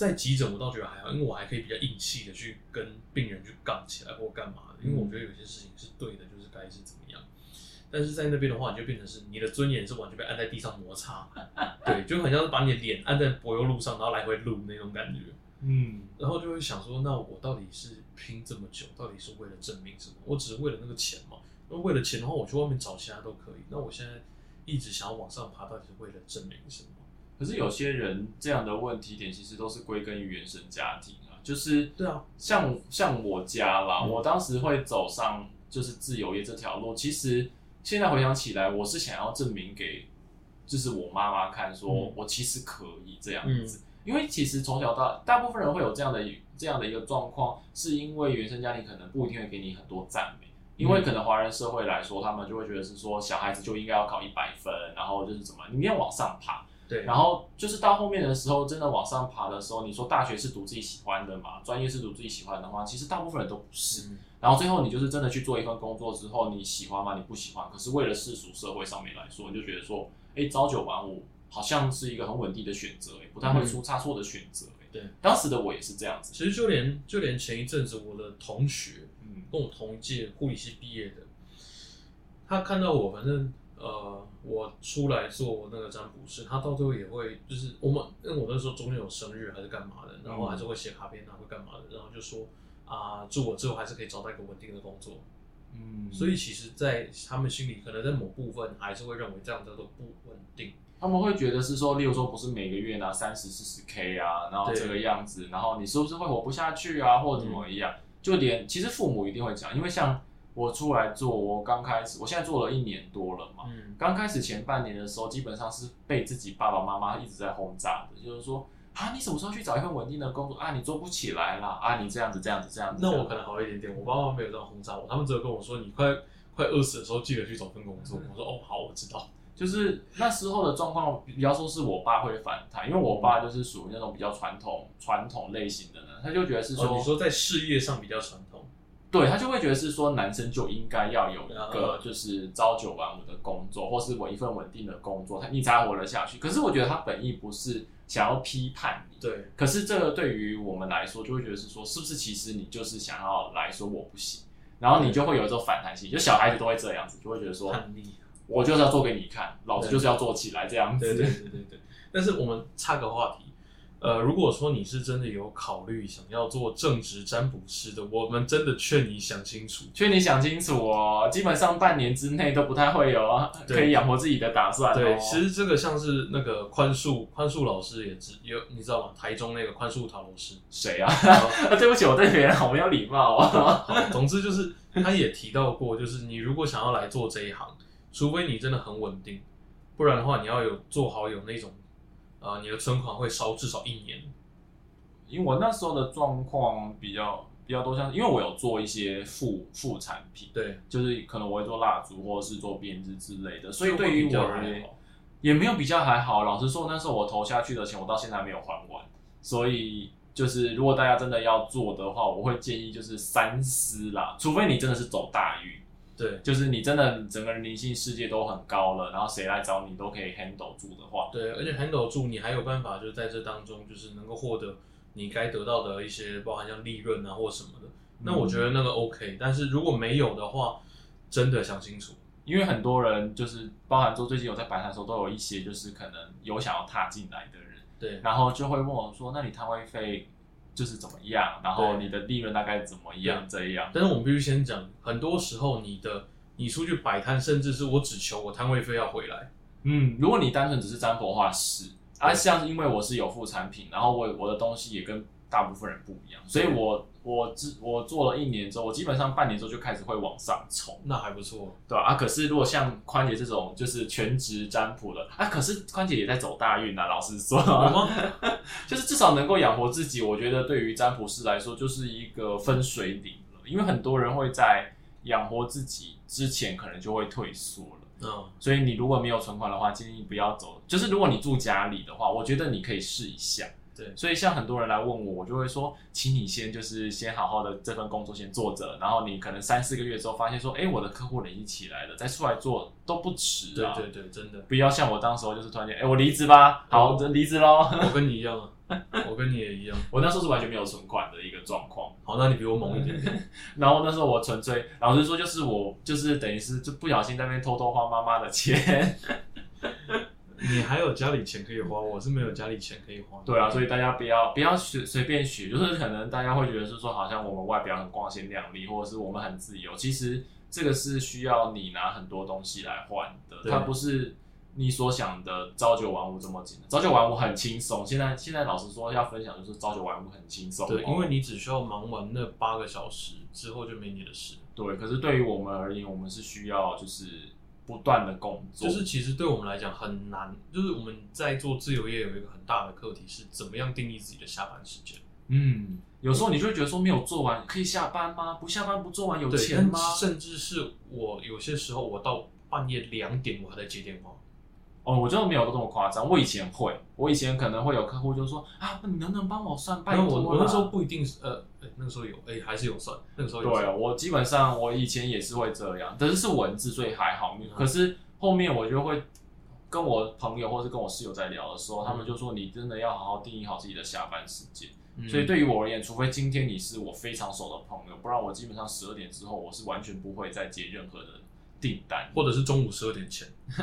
在急诊，我倒觉得还好，因为我还可以比较硬气的去跟病人去杠起来或干嘛的，因为我觉得有些事情是对的，就是该是怎么样。但是在那边的话，你就变成是你的尊严是完全被按在地上摩擦，对，就很像是把你的脸按在柏油路上，然后来回撸那种感觉。嗯，然后就会想说，那我到底是拼这么久，到底是为了证明什么？我只是为了那个钱嘛。那为了钱的话，我去外面找其他都可以。那我现在一直想要往上爬，到底是为了证明什么？可是有些人这样的问题点，其实都是归根于原生家庭啊，就是对啊，像像我家啦，嗯。我当时会走上就是自由业这条路，其实现在回想起来，我是想要证明给就是我妈妈看，说嗯。我其实可以这样子。因为其实从小到大部分人会有这样的这样的一个状况，是因为原生家庭可能不一定会给你很多赞美，因为可能华人社会来说，他们就会觉得是说小孩子就应该要考一百分，然后就是怎么你要往上爬，对，然后就是到后面的时候，真的往上爬的时候，你说大学是读自己喜欢的嘛，专业是读自己喜欢的话，其实大部分人都不是。嗯然后最后你就是真的去做一份工作之后，你喜欢吗？你不喜欢。可是为了世俗社会上面来说，你就觉得说，哎，朝九晚五好像是一个很稳定的选择，哎，不太会出差错的选择，哎。对，当时的我也是这样子。其实就连就连前一阵子我的同学嗯跟我同一届护理系毕业的，他看到我，反正呃，我出来做那个占卜师，他到最后也会就是我们，因为我那时候中间有生日还是干嘛的，然后还是会写卡片啊，会干嘛的，然后就说啊，祝我之后还是可以找到一个稳定的工作。嗯，所以其实，在他们心里，可能在某部分还是会认为这样叫做不稳定。他们会觉得是说，例如说不是每个月拿三十四十 K 啊，然后这个样子，然后你是不是会活不下去啊，或者怎么样？就连其实父母一定会讲，因为像我出来做，我刚开始，我现在做了一年多了嘛，嗯，刚开始前半年的时候，基本上是被自己爸爸妈妈一直在轰炸的，就是说啊，你什么时候去找一份稳定的工作啊？你做不起来啦，啊，你这样子这样子这样子。那我可能好一点点，我爸妈没有这样轰炸我，他们只有跟我说，你快快饿死的时候记得去找份工作。我说哦，好，我知道。就是那时候的状况，比较说是我爸会反弹，因为我爸就是属于那种比较传统传统类型的人，他就觉得是说，哦，你说在事业上比较传统，对他就会觉得是说，男生就应该要有一个嗯就是朝九晚五的工作，或是我一份稳定的工作，他你才活得下去。可是我觉得他本意不是想要批判你，对，可是这个对于我们来说，就会觉得是说，是不是其实你就是想要来说我不行，然后你就会有一种反弹性，就小孩子都会这样子，就会觉得说，叛逆。我就是要做给你看，老子就是要做起来这样子。对对对对对。但是我们插个话题，呃，如果说你是真的有考虑想要做正职占卜师的，我们真的劝你想清楚。劝你想清楚哦，基本上半年之内都不太会有啊可以养活自己的打算、哦。对，其实这个像是那个宽恕宽恕老师也知有，你知道吗？台中那个宽恕塔罗师。谁啊？对不起，我对别人好没有礼貌哦。总之就是他也提到过，就是你如果想要来做这一行，除非你真的很稳定，不然的话，你要有做好有那种，呃，你的存款会烧至少一年。因为我那时候的状况比较比较多像，因为我有做一些副副产品，对，就是可能我会做蜡烛或者是做编织之类的，所以对于我而言也没有比较还好。老实说，那时候我投下去的钱，我到现在还没有还完，所以。就是如果大家真的要做的话，我会建议就是三思啦，除非你真的是走大运，对就是你真的整个人灵性世界都很高了，然后谁来找你都可以 handle 住的话，对，而且 handle 住，你还有办法，就是在这当中，就是能够获得你该得到的一些，包含像利润啊或什么的。那我觉得那个 OK，但是如果没有的话，真的想清楚。因为很多人就是包含说最近有在摆摊的时候，都有一些就是可能有想要踏进来的人，对，然后就会问我说：“那你摊位费就是怎么样？然后你的利润大概怎么样？这样但是我们必须先讲，很多时候你的你出去摆摊，甚至是我只求我摊位费要回来。嗯，如果你单纯只是占卜的话是啊，像因为我是有副产品，然后我我的东西也跟大部分人不一样，所以我我之我做了一年之后，我基本上半年之后就开始会往上冲。那还不错。对吧啊？可是如果像宽姐这种就是全职占卜的啊，可是宽姐也在走大运啊。老实说，就是至少能够养活自己，我觉得对于占卜师来说就是一个分水岭了。因为很多人会在养活自己之前，可能就会退缩了。嗯，所以你如果没有存款的话，建议不要走。就是如果你住家里的话，我觉得你可以试一下。对所以像很多人来问我，我就会说，请你先就是先好好的这份工作先做着，然后你可能三四个月之后发现说，哎，我的客户累积起来了，再出来做都不迟啊。对对对，真的，不要像我当时候就是突然间，哎，我离职吧，好，我离职喽。我跟你一样啊，我跟你也一样。我那时候是完全没有存款的一个状况，好，那你比我猛一点点。然后那时候我纯粹，老实说，就是我就是等于是就不小心在那边偷偷花妈妈的钱。你还有家里钱可以花，我是没有家里钱可以花。对啊，所以大家不要不要随随便许，就是可能大家会觉得是说，好像我们外表很光鲜亮丽，或者是我们很自由，其实这个是需要你拿很多东西来换的，它不是你所想的朝九晚五这么简单。朝九晚五很轻松，现在现在老实说要分享就是朝九晚五很轻松哦，对，因为你只需要忙完那八个小时之后就没你的事。对，可是对于我们而言，我们是需要就是不断的工作，就是其实对我们来讲很难，就是我们在做自由业有一个很大的课题是怎么样定义自己的下班时间。嗯，有时候你就会觉得说没有做完可以下班吗？不下班不做完有对，钱吗？甚至是我有些时候我到半夜两点我还在接电话。哦，我真的没有这么夸张。我以前会，我以前可能会有客户就说啊，你能不能帮我算？拜然托我我那时候不一定是呃，哎那个时候有哎还是有算，那个时候有对算。我基本上我以前也是会这样，但是是文字，所以还好。嗯可是后面我就会跟我朋友或是跟我室友在聊的时候，他们嗯就说你真的要好好定义好自己的下班时间。嗯所以对于我而言，除非今天你是我非常熟的朋友，不然我基本上十二点之后我是完全不会再接任何的订单。或者是中午十二点前。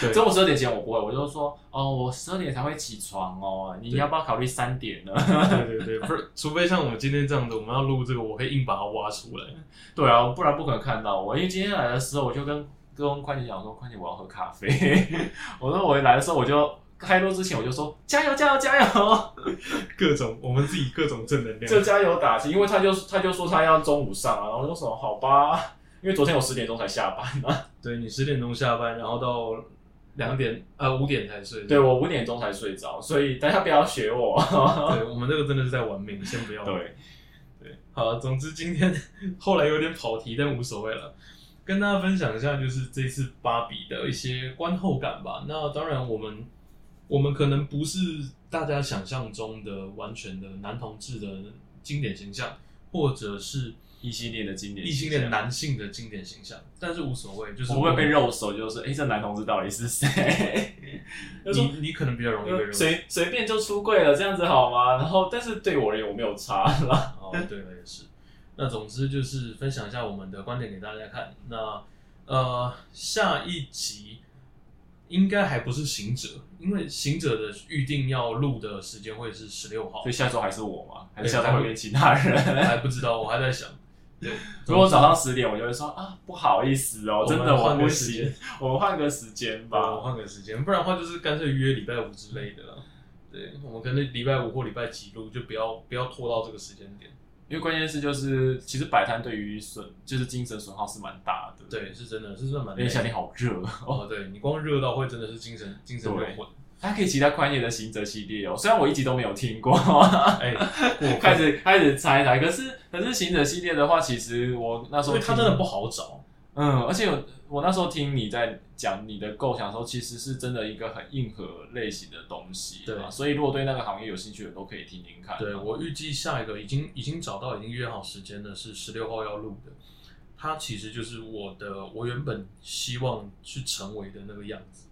对中午十二点前我不会，我就说哦，我十二点才会起床哦，你要不要考虑三点呢？对对对，不是，除非像我们今天这样子，我们要录这个，我可以硬把它挖出来。对啊，不然不可能看到我。因为今天来的时候，我就跟跟宽姐讲说，宽姐我要喝咖啡。我说我一来的时候，我就开录之前我就说加油加油加油，各种我们自己各种正能量。就加油打气。因为他就他就说他要中午上啊，然后我就说好吧，因为昨天我十点钟才下班嘛，对你十点钟下班，然后到两点呃五点才睡。对我五点钟才睡着，所以大家不要学我。对，我们这个真的是在玩命，先不要。对，对，好，总之今天 后来有点跑题，但无所谓了。跟大家分享一下，就是这次芭比的一些观后感吧。那当然，我们我们可能不是大家想象中的完全的男同志的经典形象，或者是异性恋的经典异性恋男性的经典形象，但是无所谓，就是不会被肉手，就是哎、诶这男同志到底是谁？就 说你你可能比较容易被认为。随随便就出柜了，这样子好吗？然后，但是对我而言，我没有差啦。哦，对了，也是。那总之就是分享一下我们的观点给大家看。那呃，下一集应该还不是行者，因为行者的预定要录的时间会是十六号所以，下周还是我吗？还是下周会变其他人？还不知道，我还在想。对，如果早上十点，我就会说啊，不好意思哦，真的我换个不时间行，我们换个时间吧，我吧。换个时间，不然的话就是干脆约礼拜五之类的了。对，我们可能礼拜五或礼拜几录，就不要不要拖到这个时间点。因为关键是就是，其实摆摊对于损就是精神损耗是蛮大的。，对，是真的，是真的蛮。因为夏天好热哦。哦，对你光热到会真的是精神精神会混。大家可以期待宽野的行者系列哦，虽然我一集都没有听过，哎，过分开始开始猜猜，可是可是行者系列的话，其实我那时候听因为它真的不好找。嗯，而且我我那时候听你在讲你的构想的时候，其实是真的一个很硬核类型的东西，对吧所以如果对那个行业有兴趣的，都可以听听看。对我预计下一个已经已经找到，已经约好时间的是十六号要录的。它其实就是我的我原本希望去成为的那个样子。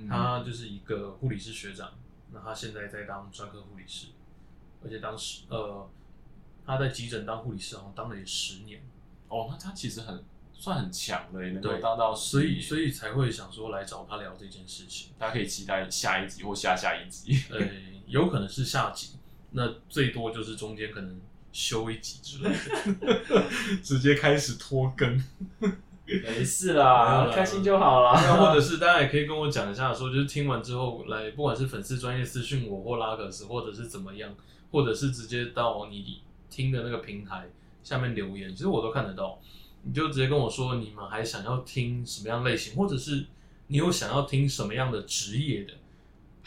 嗯他就是一个护理师学长，那他现在在当专科护理师，而且当时呃他在急诊当护理师，好像当了也十年，哦，那他其实很算很强的耶，能够对当到所以以所以才会想说来找他聊这件事情。大家可以期待下一集或下下一集。呃，有可能是下集，那最多就是中间可能休一集之类的，直接开始拖更。没事啦啦，开心就好啦。那或者是大家也可以跟我讲一下，说就是听完之后来，不管是粉丝专业私讯我或拉克斯，或者是怎么样，或者是直接到你听的那个平台下面留言，其实我都看得到。你就直接跟我说你们还想要听什么样类型，或者是你有想要听什么样的职业的，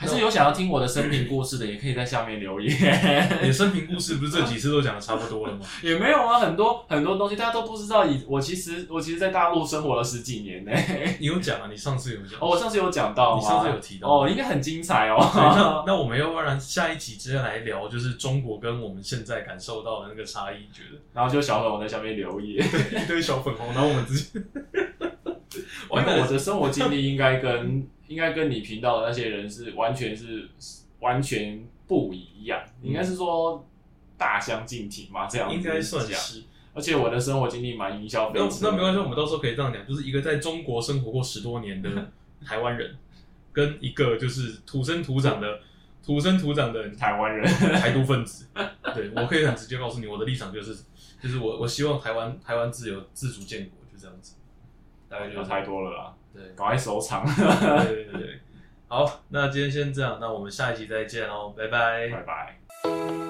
还是有想要听我的生平故事的，也可以在下面留言。你的生平故事不是这几次都讲的差不多了吗？也没有啊，很多很多东西大家都不知道。以我其实我其实，在大陆生活了十几年呢。你有讲啊？你上次有讲？哦，我上次有讲到你上次有提到哦，应该很精彩哦。那那我们要不然下一集直接来聊，就是中国跟我们现在感受到的那个差异，觉得？然后就小粉红在下面留言，一堆小粉红，然后我们直接。因为我的生活经历应该跟应该跟你频道的那些人是完全是完全不一样，应该是说大相径庭嘛，这样应该算是。而且我的生活经历蛮营销，那那没关系，我们到时候可以这样讲，就是一个在中国生活过十多年的 台湾人，跟一个就是土生土长的土生土长的台湾人 台独分子。对我可以很直接告诉你，我的立场就是，就是我我希望台湾台湾自由自主建国，就这样子。大概就太多了啦，对，赶快收场。对对对，好，那今天先这样，那我们下一集再见哦，拜拜，拜拜。